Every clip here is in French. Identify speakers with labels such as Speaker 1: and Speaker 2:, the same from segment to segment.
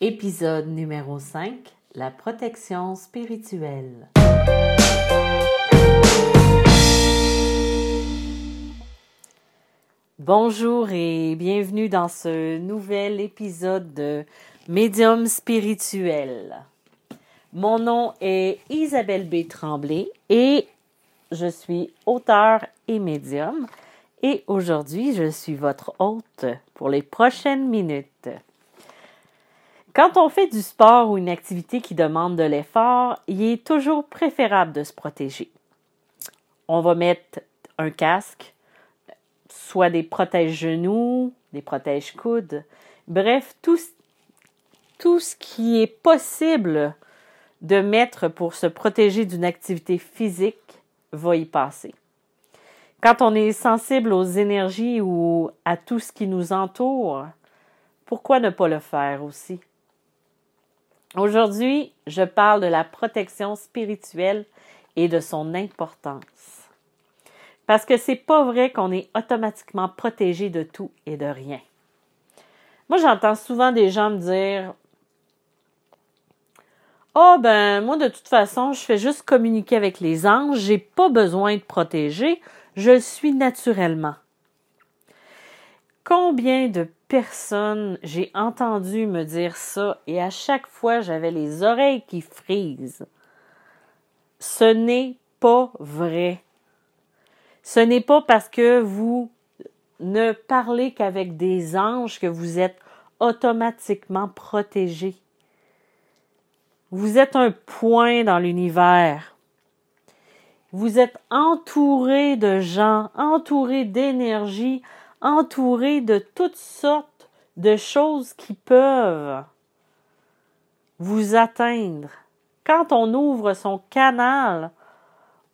Speaker 1: Épisode numéro 5 La protection spirituelle. Bonjour et bienvenue dans ce nouvel épisode de Médium spirituel. Mon nom est Isabelle B. Tremblay et je suis auteur et médium. Et aujourd'hui, je suis votre hôte pour les prochaines minutes. Quand on fait du sport ou une activité qui demande de l'effort, il est toujours préférable de se protéger. On va mettre un casque, soit des protèges-genoux, des protèges-coudes, bref, tout, tout ce qui est possible de mettre pour se protéger d'une activité physique va y passer. Quand on est sensible aux énergies ou à tout ce qui nous entoure, pourquoi ne pas le faire aussi? Aujourd'hui, je parle de la protection spirituelle et de son importance. Parce que c'est pas vrai qu'on est automatiquement protégé de tout et de rien. Moi, j'entends souvent des gens me dire oh, ben, moi, de toute façon, je fais juste communiquer avec les anges, j'ai pas besoin de protéger, je le suis naturellement. Combien de personnes j'ai entendu me dire ça et à chaque fois j'avais les oreilles qui frisent. Ce n'est pas vrai. Ce n'est pas parce que vous ne parlez qu'avec des anges que vous êtes automatiquement protégé. Vous êtes un point dans l'univers. Vous êtes entouré de gens, entouré d'énergie, entouré de toutes sortes de choses qui peuvent vous atteindre. Quand on ouvre son canal,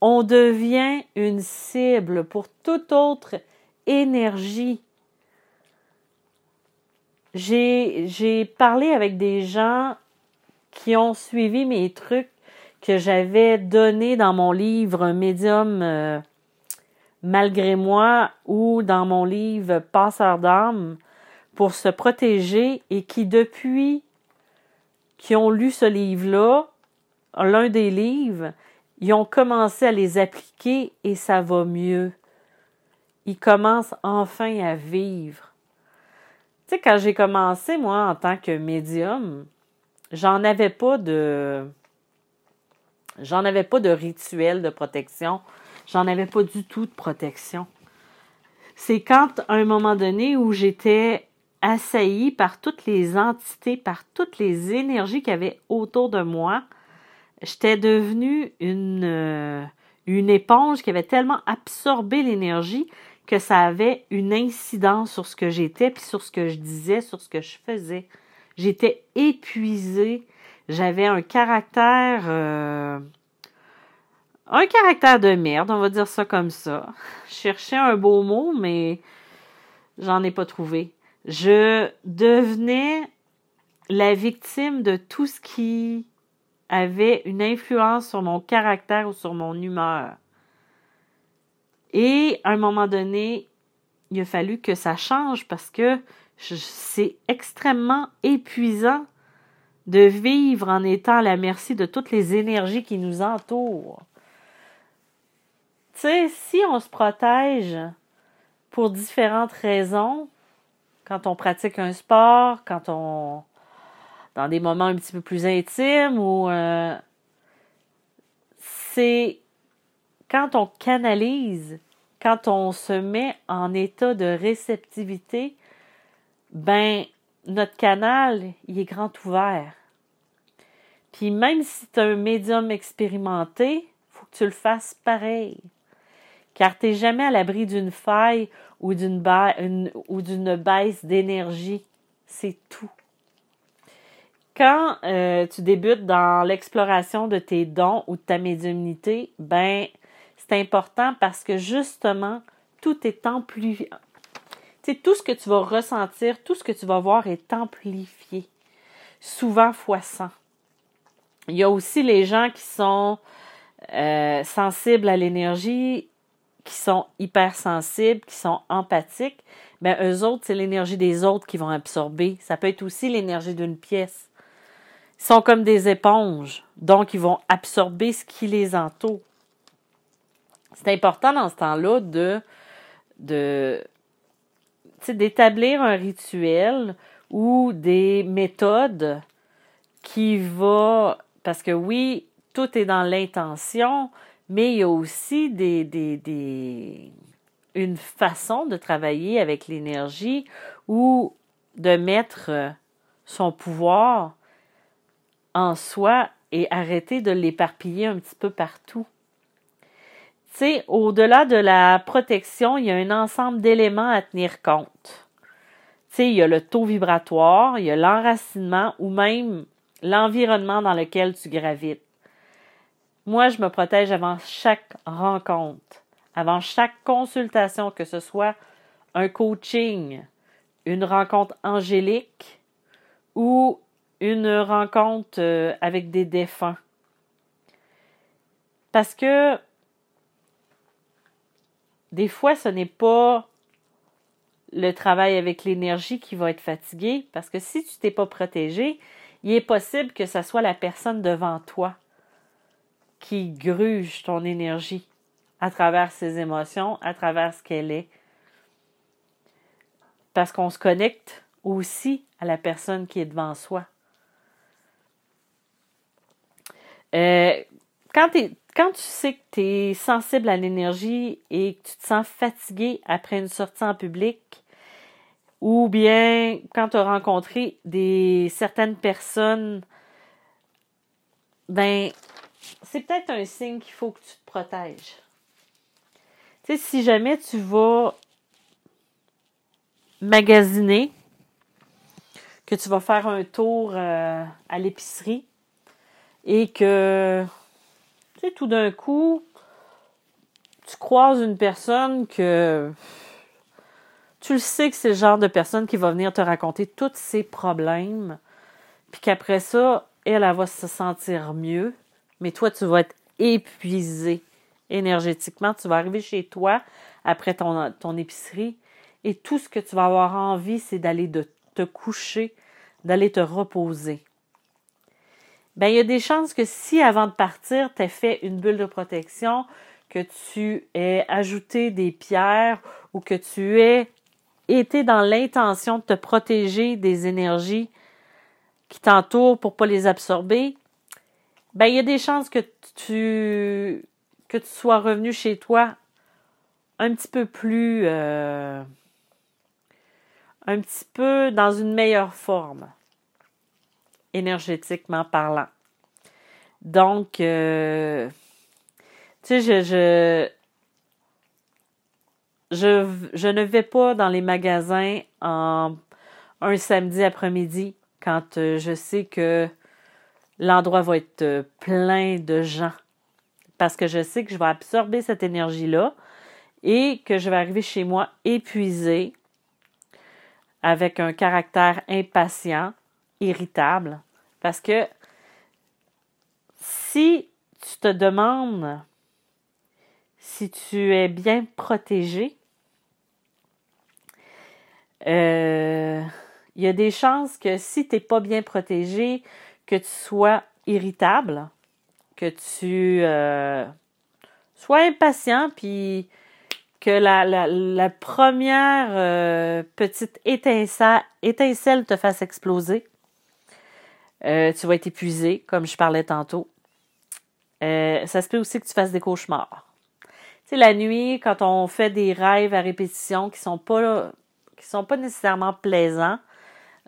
Speaker 1: on devient une cible pour toute autre énergie. J'ai parlé avec des gens qui ont suivi mes trucs que j'avais donnés dans mon livre Médium euh, malgré moi ou dans mon livre Passeur d'âme pour se protéger et qui depuis qui ont lu ce livre-là, l'un des livres, ils ont commencé à les appliquer et ça va mieux. Ils commencent enfin à vivre. Tu sais, quand j'ai commencé, moi, en tant que médium, j'en avais pas de. J'en avais pas de rituel de protection J'en avais pas du tout de protection. C'est quand, à un moment donné, où j'étais assaillie par toutes les entités, par toutes les énergies qu'il y avait autour de moi, j'étais devenue une, euh, une éponge qui avait tellement absorbé l'énergie que ça avait une incidence sur ce que j'étais, puis sur ce que je disais, sur ce que je faisais. J'étais épuisée. J'avais un caractère euh, un caractère de merde, on va dire ça comme ça. Je cherchais un beau mot, mais j'en ai pas trouvé. Je devenais la victime de tout ce qui avait une influence sur mon caractère ou sur mon humeur. Et à un moment donné, il a fallu que ça change parce que c'est extrêmement épuisant de vivre en étant à la merci de toutes les énergies qui nous entourent. Tu sais, si on se protège pour différentes raisons, quand on pratique un sport, quand on dans des moments un petit peu plus intimes ou euh, c'est quand on canalise, quand on se met en état de réceptivité, ben notre canal, il est grand ouvert. Puis même si tu es un médium expérimenté, faut que tu le fasses pareil car tu n'es jamais à l'abri d'une faille ou d'une baisse d'énergie. C'est tout. Quand euh, tu débutes dans l'exploration de tes dons ou de ta médiumnité, ben c'est important parce que justement, tout est amplifié. Tu sais, tout ce que tu vas ressentir, tout ce que tu vas voir est amplifié, souvent fois 100. Il y a aussi les gens qui sont euh, sensibles à l'énergie qui sont hypersensibles, qui sont empathiques, ben eux autres, c'est l'énergie des autres qui vont absorber. Ça peut être aussi l'énergie d'une pièce. Ils sont comme des éponges, donc ils vont absorber ce qui les entoure. C'est important dans ce temps-là de, de d'établir un rituel ou des méthodes qui va parce que oui, tout est dans l'intention, mais il y a aussi une façon de travailler avec l'énergie ou de mettre son pouvoir en soi et arrêter de l'éparpiller un petit peu partout. Tu sais, au-delà de la protection, il y a un ensemble d'éléments à tenir compte. Tu sais, il y a le taux vibratoire, il y a l'enracinement ou même l'environnement dans lequel tu gravites. Moi, je me protège avant chaque rencontre, avant chaque consultation, que ce soit un coaching, une rencontre angélique ou une rencontre euh, avec des défunts. Parce que des fois, ce n'est pas le travail avec l'énergie qui va être fatigué, parce que si tu t'es pas protégé, il est possible que ce soit la personne devant toi qui gruge ton énergie à travers ses émotions, à travers ce qu'elle est. Parce qu'on se connecte aussi à la personne qui est devant soi. Euh, quand, tu sais que tu es sensible à l'énergie et que tu te sens fatigué après une sortie en public, ou bien quand tu as rencontré des certaines personnes, ben c'est peut-être un signe qu'il faut que tu te protèges. Tu sais, si jamais tu vas magasiner, que tu vas faire un tour euh, à l'épicerie et que, tu sais, tout d'un coup, tu croises une personne que tu le sais que c'est le genre de personne qui va venir te raconter tous ses problèmes, puis qu'après ça, elle, elle va se sentir mieux, mais toi, tu vas être épuisé énergétiquement. Tu vas arriver chez toi après ton, ton épicerie et tout ce que tu vas avoir envie, c'est d'aller te coucher, d'aller te reposer. Ben, il y a des chances que si avant de partir, tu as fait une bulle de protection, que tu aies ajouté des pierres ou que tu aies été dans l'intention de te protéger des énergies qui t'entourent pour pas les absorber, ben il y a des chances que tu que tu sois revenu chez toi un petit peu plus euh, un petit peu dans une meilleure forme énergétiquement parlant. Donc euh, tu sais je, je je, je ne vais pas dans les magasins en un samedi après-midi quand euh, je sais que l'endroit va être euh, plein de gens. Parce que je sais que je vais absorber cette énergie-là et que je vais arriver chez moi épuisée, avec un caractère impatient, irritable. Parce que si tu te demandes si tu es bien protégé, euh, il y a des chances que si tu n'es pas bien protégé, que tu sois irritable, que tu euh, sois impatient, puis que la, première euh, petite étincelle, te fasse exploser. tu vas être épuisé, comme je parlais tantôt. ça se peut aussi que tu fasses des cauchemars. Tu sais, la nuit, quand on fait des rêves à répétition qui sont pas qui sont pas nécessairement plaisants,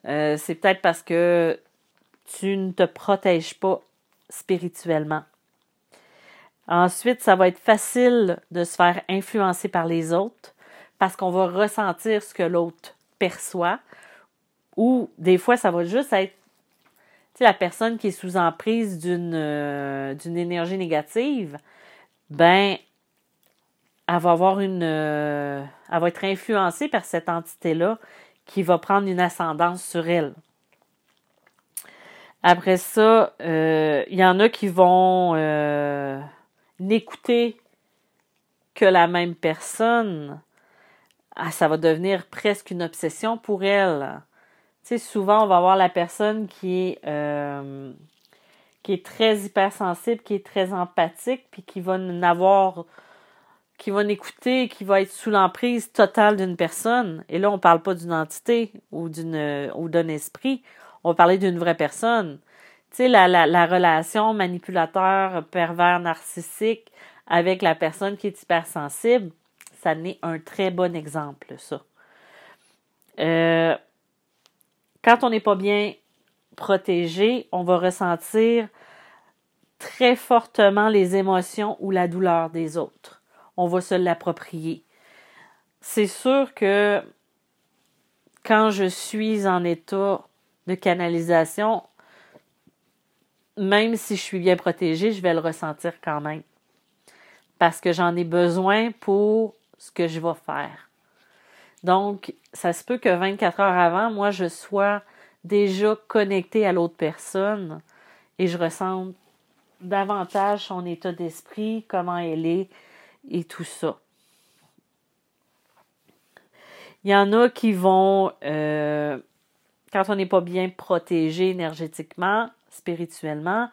Speaker 1: euh, c'est peut-être parce que tu ne te protèges pas spirituellement. Ensuite, ça va être facile de se faire influencer par les autres parce qu'on va ressentir ce que l'autre perçoit ou des fois, ça va juste être la personne qui est sous emprise d'une euh, d'une énergie négative, ben elle va avoir une euh, elle va être influencée par cette entité-là qui va prendre une ascendance sur elle. Après ça, euh, il y en a qui vont euh, n'écouter que la même personne. Ah, ça va devenir presque une obsession pour elle. Tu sais, souvent, on va avoir la personne qui est, euh, qui est très hypersensible, qui est très empathique, puis qui va n'avoir qui va n'écouter, qui va être sous l'emprise totale d'une personne. Et là, on ne parle pas d'une entité ou d'une ou d'un esprit. On va parler d'une vraie personne. Tu sais, la, la, la relation manipulateur, pervers, narcissique avec la personne qui est hypersensible, ça n'est un très bon exemple, ça. Euh, quand on n'est pas bien protégé, on va ressentir très fortement les émotions ou la douleur des autres on va se l'approprier. C'est sûr que quand je suis en état de canalisation, même si je suis bien protégée, je vais le ressentir quand même. Parce que j'en ai besoin pour ce que je vais faire. Donc, ça se peut que 24 heures avant, moi, je sois déjà connectée à l'autre personne et je ressente davantage son état d'esprit, comment elle est, et tout ça. Il y en a qui vont, euh, quand on n'est pas bien protégé énergétiquement, spirituellement,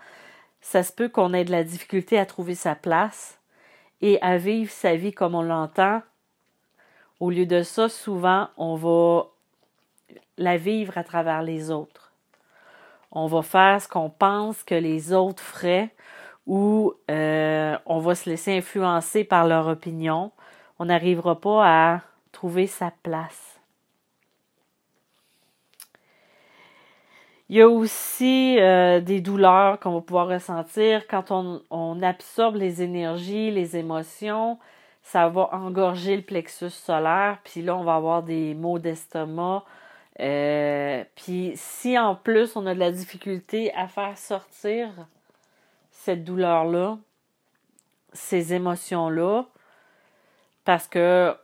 Speaker 1: ça se peut qu'on ait de la difficulté à trouver sa place et à vivre sa vie comme on l'entend. Au lieu de ça, souvent, on va la vivre à travers les autres. On va faire ce qu'on pense que les autres feraient où euh, on va se laisser influencer par leur opinion. On n'arrivera pas à trouver sa place. Il y a aussi euh, des douleurs qu'on va pouvoir ressentir quand on, absorbe les énergies, les émotions. Ça va engorger le plexus solaire, puis là, on va avoir des maux d'estomac. Euh, puis si en plus on a de la difficulté à faire sortir cette douleur-là, ces émotions-là, parce que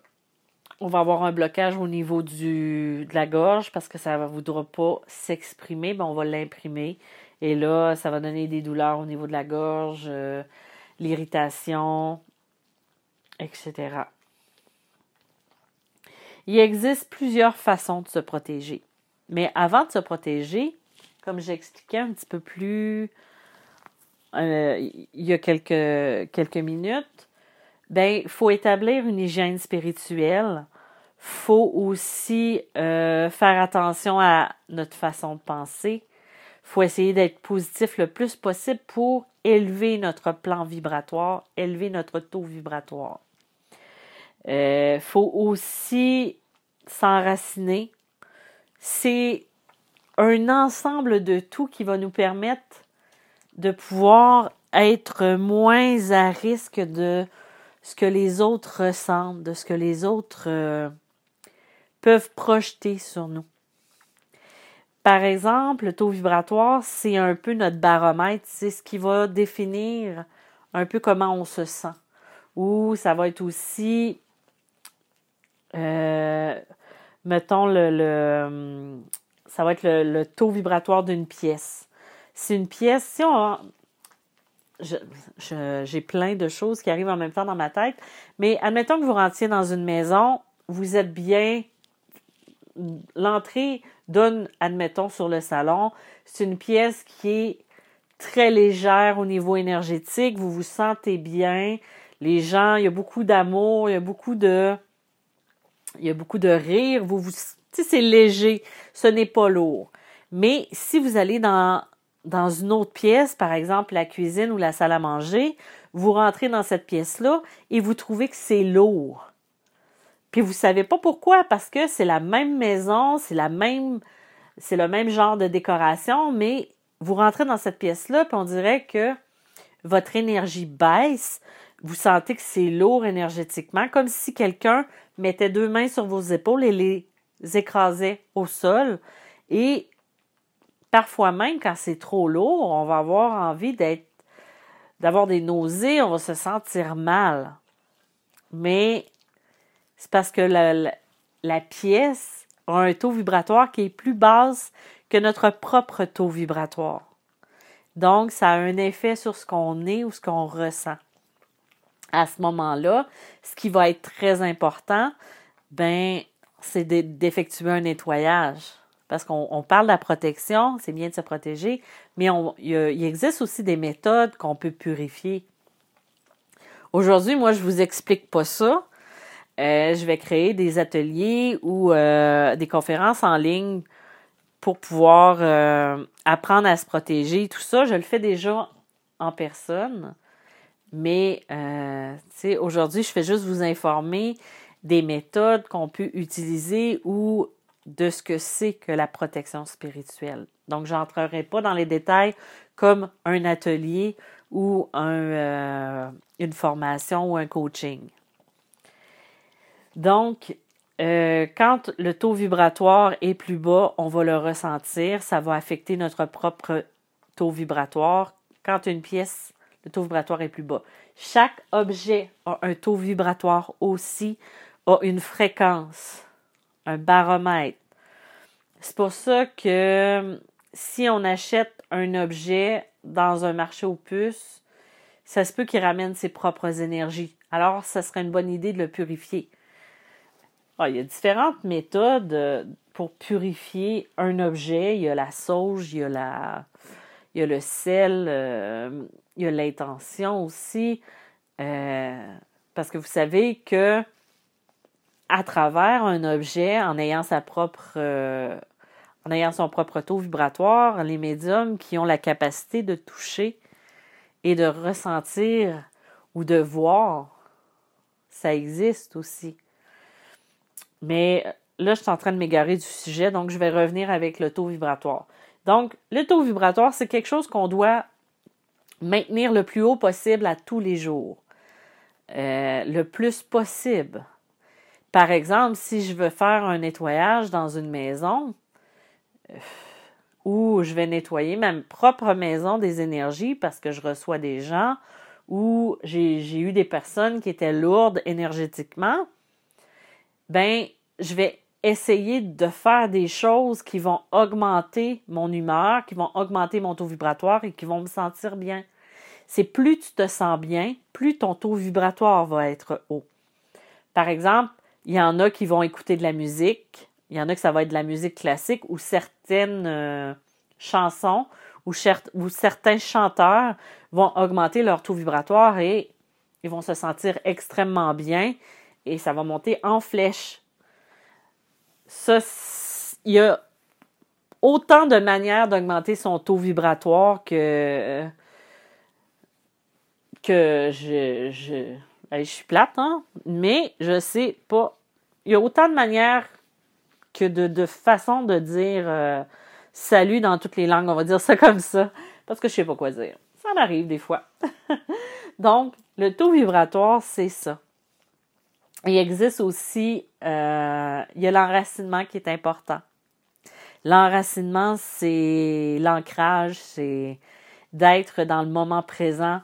Speaker 1: on va avoir un blocage au niveau de la gorge parce que ça ne voudra pas s'exprimer, ben on va l'imprimer. Et là, ça va donner des douleurs au niveau de la gorge, euh, l'irritation, etc. Il existe plusieurs façons de se protéger. Mais avant de se protéger, comme j'expliquais un petit peu plus euh, il y a quelques minutes, ben, faut établir une hygiène spirituelle. faut aussi euh, faire attention à notre façon de penser. faut essayer d'être positif le plus possible pour élever notre plan vibratoire, élever notre taux vibratoire. Euh, faut aussi s'enraciner. C'est un ensemble de tout qui va nous permettre de pouvoir être moins à risque de ce que les autres ressentent, de ce que les autres euh, peuvent projeter sur nous. Par exemple, le taux vibratoire, c'est un peu notre baromètre, c'est ce qui va définir un peu comment on se sent. Ou ça va être aussi, euh, mettons, le, ça va être le taux vibratoire d'une pièce c'est une pièce, si on... J'ai plein de choses qui arrivent en même temps dans ma tête, mais admettons que vous rentriez dans une maison, vous êtes bien, l'entrée donne, admettons, sur le salon, c'est une pièce qui est très légère au niveau énergétique, vous vous sentez bien, les gens, il y a beaucoup d'amour, il y a beaucoup de, il y a beaucoup de rire, vous vous, c'est léger, ce n'est pas lourd. Mais si vous allez dans dans une autre pièce, par exemple la cuisine ou la salle à manger, vous rentrez dans cette pièce-là et vous trouvez que c'est lourd. Puis vous savez pas pourquoi, parce que c'est la même maison, c'est la même, c'est le même genre de décoration, mais vous rentrez dans cette pièce-là, puis on dirait que votre énergie baisse, vous sentez que c'est lourd énergétiquement, comme si quelqu'un mettait deux mains sur vos épaules et les écrasait au sol. Et Parfois même, quand c'est trop lourd, on va avoir envie d'être, d'avoir des nausées, on va se sentir mal. Mais c'est parce que la, pièce a un taux vibratoire qui est plus basse que notre propre taux vibratoire. Donc, ça a un effet sur ce qu'on est ou ce qu'on ressent. À ce moment-là, ce qui va être très important, ben, c'est d'effectuer un nettoyage parce qu'on parle de la protection, c'est bien de se protéger, mais il, existe aussi des méthodes qu'on peut purifier. Aujourd'hui, moi, je vous explique pas ça. Euh, je vais créer des ateliers ou euh, des conférences en ligne pour pouvoir euh, apprendre à se protéger. Tout ça, je le fais déjà en personne. Mais aujourd'hui, je fais juste vous informer des méthodes qu'on peut utiliser ou de ce que c'est que la protection spirituelle. Donc, je n'entrerai pas dans les détails comme un atelier ou un, une formation ou un coaching. Donc, euh, quand le taux vibratoire est plus bas, on va le ressentir. Ça va affecter notre propre taux vibratoire. Quand une pièce, le taux vibratoire est plus bas. Chaque objet a un taux vibratoire aussi, a une fréquence, un baromètre. C'est pour ça que si on achète un objet dans un marché aux puces, ça se peut qu'il ramène ses propres énergies. Alors, ça serait une bonne idée de le purifier. Ah, il y a différentes méthodes euh, pour purifier un objet. Il y a la sauge, il y a, la, il y a le sel, euh, il y a l'intention aussi. Euh, parce que vous savez que à travers un objet, en ayant sa propre en ayant son propre taux vibratoire, les médiums qui ont la capacité de toucher et de ressentir ou de voir, ça existe aussi. Mais là, je suis en train de m'égarer du sujet, donc je vais revenir avec le taux vibratoire. Donc, le taux vibratoire, c'est quelque chose qu'on doit maintenir le plus haut possible à tous les jours. Euh, le plus possible. Par exemple, si je veux faire un nettoyage dans une maison, euh, où je vais nettoyer ma propre maison des énergies parce que je reçois des gens ou j'ai eu des personnes qui étaient lourdes énergétiquement, ben, je vais essayer de faire des choses qui vont augmenter mon humeur, qui vont augmenter mon taux vibratoire et qui vont me sentir bien. C'est plus tu te sens bien, plus ton taux vibratoire va être haut. Par exemple, il y en a qui vont écouter de la musique, il y en a que ça va être de la musique classique ou certaines euh, chansons ou, certains chanteurs vont augmenter leur taux vibratoire et ils vont se sentir extrêmement bien et ça va monter en flèche. Ça, il y a autant de manières d'augmenter son taux vibratoire que que je, je suis plate, hein? mais je sais pas. Il y a autant de manières que de, de façons de dire euh, salut dans toutes les langues, on va dire ça comme ça, parce que je sais pas quoi dire. Ça m'arrive des fois. Donc, le taux vibratoire, c'est ça. Il existe aussi, euh, il y a l'enracinement qui est important. L'enracinement, c'est l'ancrage, c'est d'être dans le moment présent.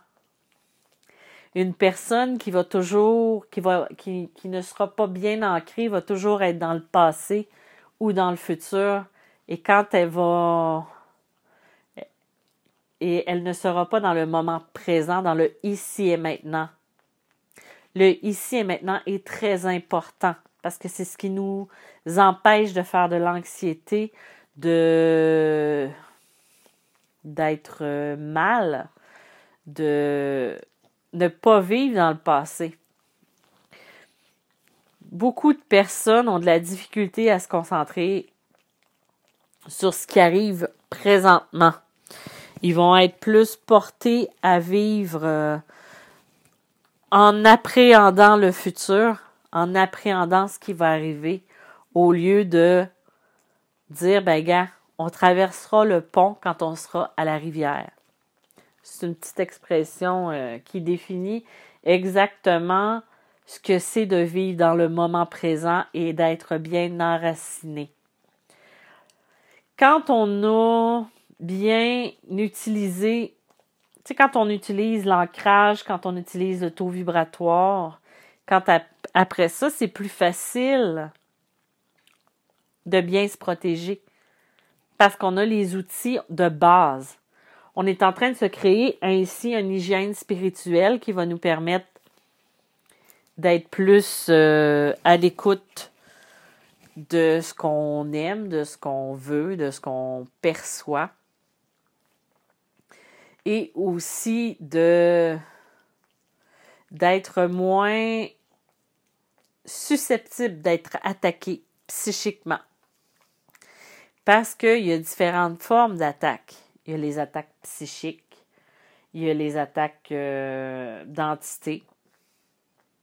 Speaker 1: Une personne qui va toujours, qui ne sera pas bien ancrée, va toujours être dans le passé ou dans le futur. Et quand elle va, et elle ne sera pas dans le moment présent, dans le ici et maintenant le ici et maintenant est très important parce que c'est ce qui nous empêche de faire de l'anxiété, de d'être mal, de ne pas vivre dans le passé. Beaucoup de personnes ont de la difficulté à se concentrer sur ce qui arrive présentement. Ils vont être plus portés à vivre euh, en appréhendant le futur, en appréhendant ce qui va arriver, au lieu de dire, ben gars, on traversera le pont quand on sera à la rivière. C'est une petite expression euh, qui définit exactement ce que c'est de vivre dans le moment présent et d'être bien enraciné. Quand on a bien utilisé tu sais, quand on utilise l'ancrage, quand on utilise le taux vibratoire, quand après ça, c'est plus facile de bien se protéger parce qu'on a les outils de base. On est en train de se créer ainsi une hygiène spirituelle qui va nous permettre d'être plus euh, à l'écoute de ce qu'on aime, de ce qu'on veut, de ce qu'on perçoit. Et aussi de d'être moins susceptible d'être attaqué psychiquement. Parce qu'il y a différentes formes d'attaques. Il y a les attaques psychiques, il y a les attaques euh, d'entité,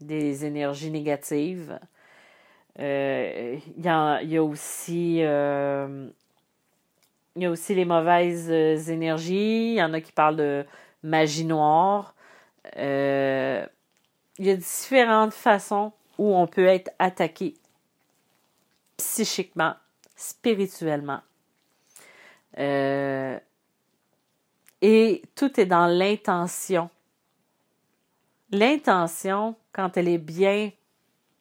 Speaker 1: des énergies négatives. Euh, il, y a, aussi euh, il y a aussi les mauvaises énergies. Il y en a qui parlent de magie noire. il y a différentes façons où on peut être attaqué psychiquement, spirituellement. Et tout est dans l'intention. L'intention, quand elle est bien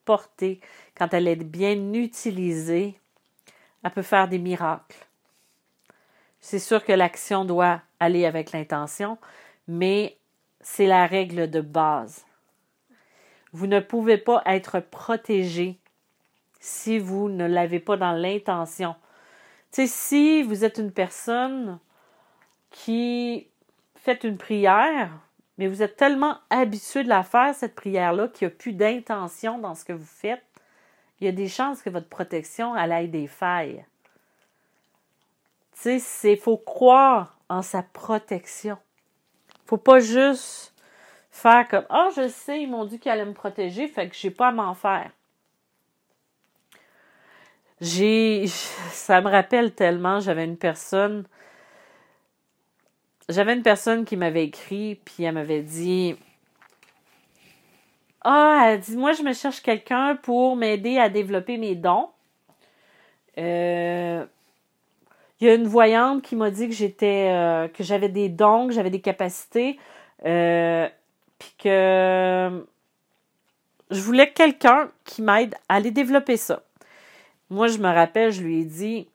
Speaker 1: portée, quand elle est bien utilisée, elle peut faire des miracles. C'est sûr que l'action doit aller avec l'intention, mais c'est la règle de base. Vous ne pouvez pas être protégé si vous ne l'avez pas dans l'intention. Tu sais, si vous êtes une personne qui fait une prière, mais vous êtes tellement habitué de la faire, cette prière-là, qu'il n'y a plus d'intention dans ce que vous faites, il y a des chances que votre protection elle ait des failles. Tu sais, il faut croire en sa protection. faut pas juste faire comme Ah, oh, je sais, ils m'ont dit qu'ils allaient me protéger, fait que j'ai pas à m'en faire. J'ai. Ça me rappelle tellement, j'avais une personne. J'avais une personne qui m'avait écrit, puis elle m'avait dit Ah, elle dit Moi, je me cherche quelqu'un pour m'aider à développer mes dons. Euh, il y a une voyante qui m'a dit que j'étais euh, que j'avais des dons, que j'avais des capacités. Euh, puis que je voulais quelqu'un qui m'aide à aller développer ça. Moi, je me rappelle, je lui ai dit,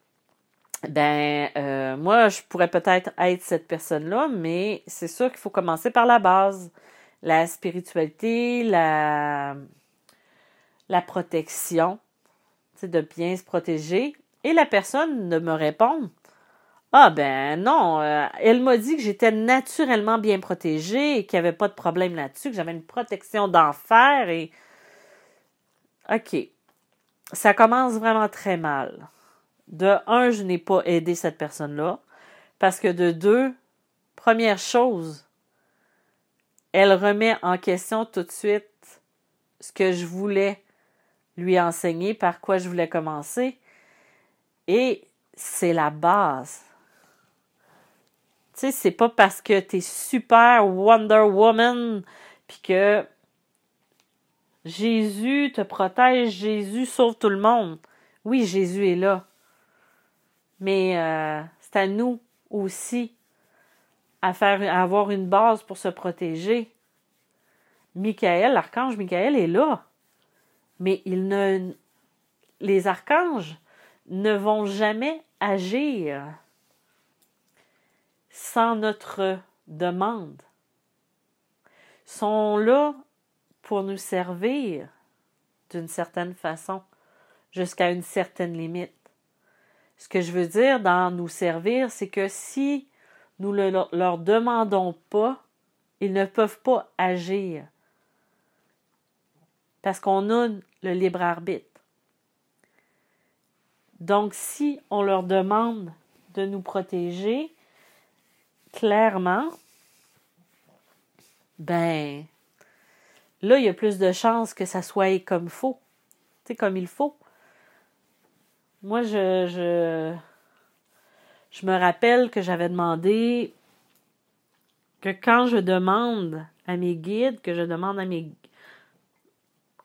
Speaker 1: ben, euh, moi, je pourrais peut-être être cette personne-là, mais c'est sûr qu'il faut commencer par la base. La spiritualité, la, la protection, de bien se protéger. Et la personne de me répondre, ah ben non, euh, elle m'a dit que j'étais naturellement bien protégée et qu'il n'y avait pas de problème là-dessus, que j'avais une protection d'enfer et... OK. Ça commence vraiment très mal. De un, je n'ai pas aidé cette personne-là. Parce que de deux, première chose, elle remet en question tout de suite ce que je voulais lui enseigner, par quoi je voulais commencer. Et c'est la base. Tu sais, c'est pas parce que t'es super Wonder Woman puis que Jésus te protège, Jésus sauve tout le monde. Oui, Jésus est là. Mais euh, c'est à nous aussi à faire avoir une base pour se protéger. Michael, l'archange Michael est là. Mais il ne les archanges ne vont jamais agir sans notre demande. Sont là pour nous servir d'une certaine façon, jusqu'à une certaine limite. Ce que je veux dire dans nous servir, c'est que si nous ne leur demandons pas, ils ne peuvent pas agir. Parce qu'on a le libre arbitre. Donc, si on leur demande de nous protéger, clairement, ben, là, il y a plus de chances que ça soit comme faut. Tu comme il faut. Moi, je, je, me rappelle que j'avais demandé que quand je demande à mes guides, que je demande à mes,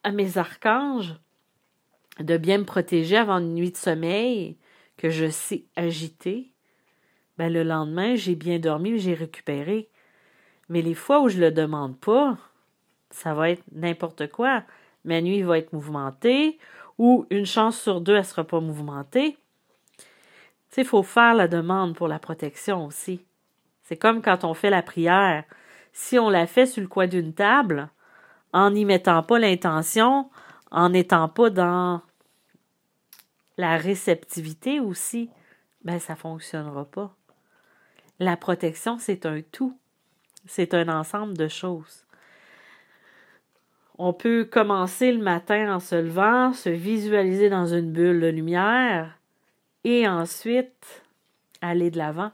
Speaker 1: à mes archanges de bien me protéger avant une nuit de sommeil que je sais agiter, ben le lendemain, j'ai bien dormi, j'ai récupéré. Mais les fois où je le demande pas, ça va être n'importe quoi. Ma nuit va être mouvementée ou une chance sur deux, elle sera pas mouvementée. Il faut faire la demande pour la protection aussi. C'est comme quand on fait la prière. Si on la fait sur le coin d'une table, en n'y mettant pas l'intention, en n'étant pas dans la réceptivité aussi, ben ça ne fonctionnera pas. La protection, c'est un tout. C'est un ensemble de choses. On peut commencer le matin en se levant, se visualiser dans une bulle de lumière et ensuite aller de l'avant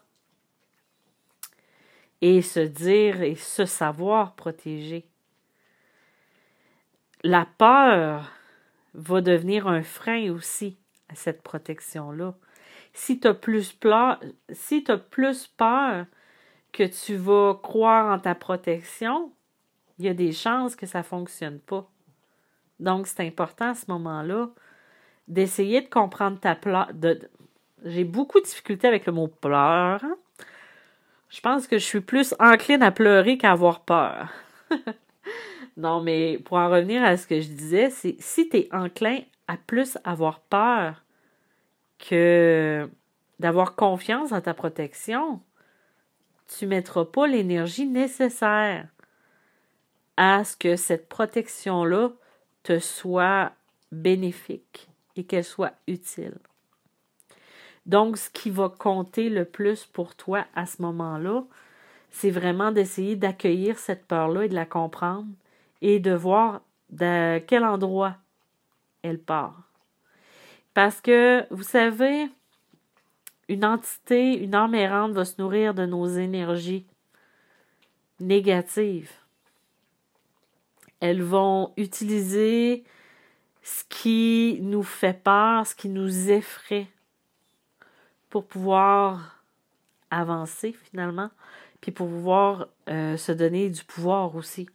Speaker 1: et se dire et se savoir protéger. La peur va devenir un frein aussi à cette protection-là. Si tu as plus peur, si as plus peur que tu vas croire en ta protection, il y a des chances que ça ne fonctionne pas. Donc, c'est important à ce moment-là d'essayer de comprendre ta peur. J'ai beaucoup de difficultés avec le mot pleur. Hein. Je pense que je suis plus encline à pleurer qu'à avoir peur. non, mais pour en revenir à ce que je disais, c'est si tu es enclin à plus avoir peur que d'avoir confiance en ta protection, tu ne mettras pas l'énergie nécessaire à ce que cette protection-là te soit bénéfique et qu'elle soit utile. Donc, ce qui va compter le plus pour toi à ce moment-là, c'est vraiment d'essayer d'accueillir cette peur-là et de la comprendre et de voir de quel endroit elle part. Parce que, vous savez, une entité, une âme errante va se nourrir de nos énergies négatives. Elles vont utiliser ce qui nous fait peur, ce qui nous effraie pour pouvoir avancer finalement, puis pour pouvoir euh, se donner du pouvoir aussi.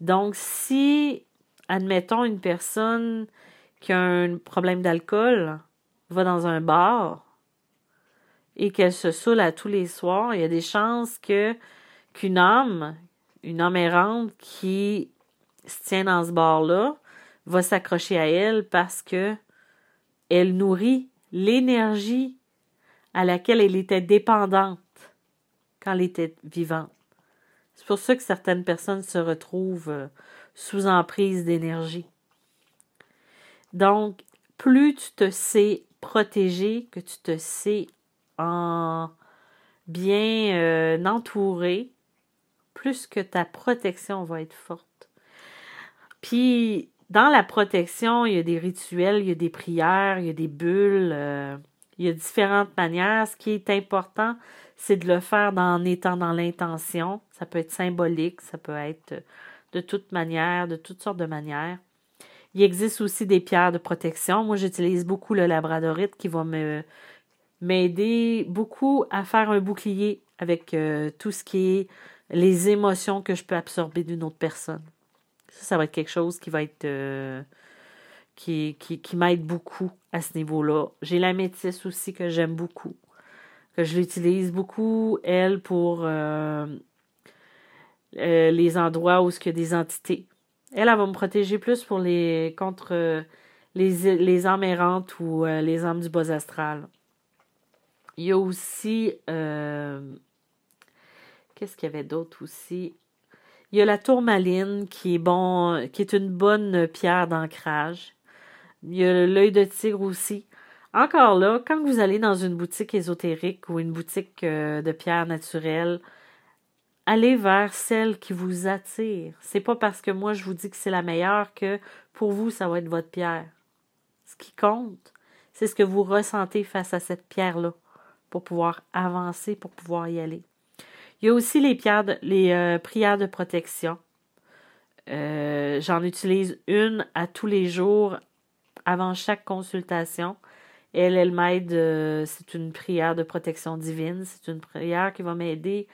Speaker 1: Donc, si, admettons, une personne qui a un problème d'alcool va dans un bar et qu'elle se saoule à tous les soirs, il y a des chances qu'une âme, une âme errante qui se tient dans ce bar-là, va s'accrocher à elle parce que elle nourrit l'énergie à laquelle elle était dépendante quand elle était vivante. C'est pour ça que certaines personnes se retrouvent euh, sous emprise d'énergie. Donc, plus tu te sais protégé, que tu te sais en bien euh, entouré, plus que ta protection va être forte. Puis, dans la protection, il y a des rituels, il y a des prières, il y a des bulles, euh, il y a différentes manières. Ce qui est important, c'est de le faire en étant dans l'intention. Ça peut être symbolique, ça peut être de toute manière, de toutes sortes de manières. Il existe aussi des pierres de protection. Moi, j'utilise beaucoup le labradorite qui va me m'aider beaucoup à faire un bouclier avec euh, tout ce qui est les émotions que je peux absorber d'une autre personne. Ça, ça va être quelque chose qui va être euh, qui, qui, qui m'aide beaucoup à ce niveau-là. J'ai la métisse aussi que j'aime beaucoup. Que je l'utilise beaucoup, elle, pour euh, les endroits où il y a des entités. Elle, elle va me protéger plus pour les contre les, les âmes errantes ou les âmes du bas astral. Il y a aussi. Euh, qu'est-ce qu'il y avait d'autre aussi? Il y a la tourmaline qui est bon, qui est une bonne pierre d'ancrage. Il y a l'œil de tigre aussi. Encore là, quand vous allez dans une boutique ésotérique ou une boutique euh, de pierres naturelles, allez vers celle qui vous attire. C'est pas parce que moi je vous dis que c'est la meilleure que pour vous ça va être votre pierre. Ce qui compte, c'est ce que vous ressentez face à cette pierre-là pour pouvoir avancer, pour pouvoir y aller. Il y a aussi les, les euh, prières de protection. Euh, j'en utilise une à tous les jours avant chaque consultation. Elle, elle m'aide, euh, c'est une prière de protection divine. C'est une prière qui va m'aider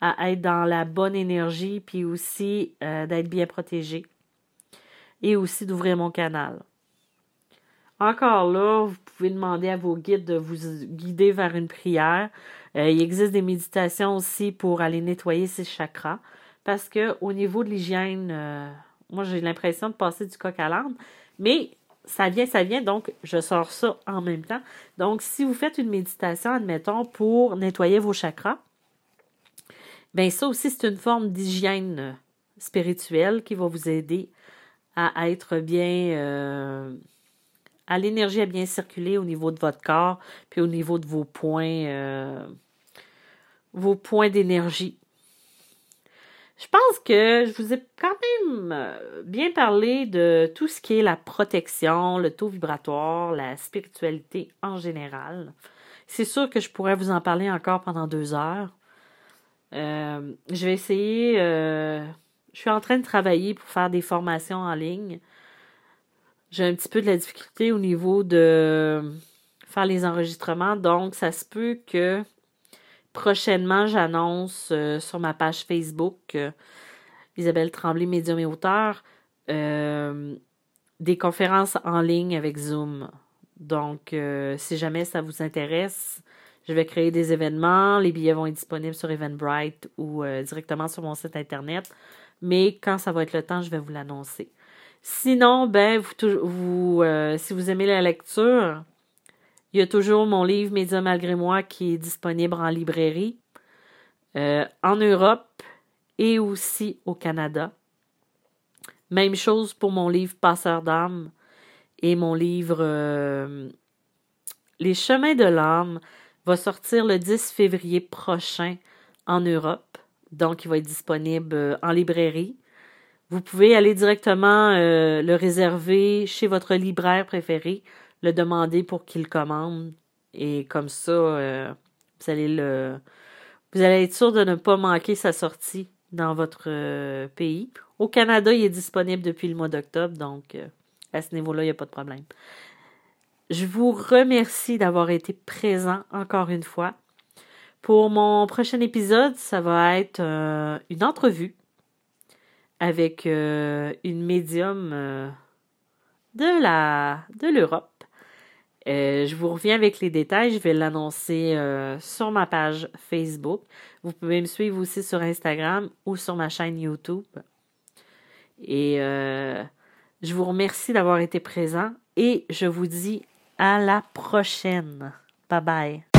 Speaker 1: à être dans la bonne énergie, puis aussi d'être bien protégée. Et aussi d'ouvrir mon canal. Encore là, vous pouvez demander à vos guides de vous guider vers une prière. Euh, il existe des méditations aussi pour aller nettoyer ses chakras. Parce que au niveau de l'hygiène, euh, moi j'ai l'impression de passer du coq à l'âne. Mais ça vient, ça vient, donc je sors ça en même temps. Donc, si vous faites une méditation, admettons, pour nettoyer vos chakras, bien ça aussi, c'est une forme d'hygiène euh, spirituelle qui va vous aider à être bien l'énergie à bien circuler au niveau de votre corps, puis au niveau de vos points, euh, vos points d'énergie. Je pense que je vous ai quand même euh, bien parlé de tout ce qui est la protection, le taux vibratoire, la spiritualité en général. C'est sûr que je pourrais vous en parler encore pendant deux heures. Euh, je vais essayer. je suis en train de travailler pour faire des formations en ligne j'ai un petit peu de la difficulté au niveau de faire les enregistrements. Donc, ça se peut que prochainement, j'annonce euh, sur ma page Facebook euh, Isabelle Tremblay, médium et auteur, euh, des conférences en ligne avec Zoom. Donc, si jamais ça vous intéresse, je vais créer des événements. Les billets vont être disponibles sur Eventbrite ou directement sur mon site Internet. Mais quand ça va être le temps, je vais vous l'annoncer. Sinon, ben, euh, si vous aimez la lecture, il y a toujours mon livre Média malgré moi qui est disponible en librairie euh, en Europe et aussi au Canada. Même chose pour mon livre Passeur d'âme et mon livre euh, Les chemins de l'âme va sortir le 10 février prochain en Europe. Donc, il va être disponible en librairie vous pouvez aller directement euh, le réserver chez votre libraire préféré, le demander pour qu'il commande. Et comme ça, euh, vous allez le. Vous allez être sûr de ne pas manquer sa sortie dans votre euh, pays. Au Canada, il est disponible depuis le mois d'octobre, donc à ce niveau-là, il n'y a pas de problème. Je vous remercie d'avoir été présent encore une fois. Pour mon prochain épisode, ça va être une entrevue avec euh, une médium euh, de la de l'Europe. Euh, je vous reviens avec les détails. Je vais l'annoncer sur ma page Facebook. Vous pouvez me suivre aussi sur Instagram ou sur ma chaîne YouTube. Et je vous remercie d'avoir été présent et je vous dis à la prochaine. Bye bye.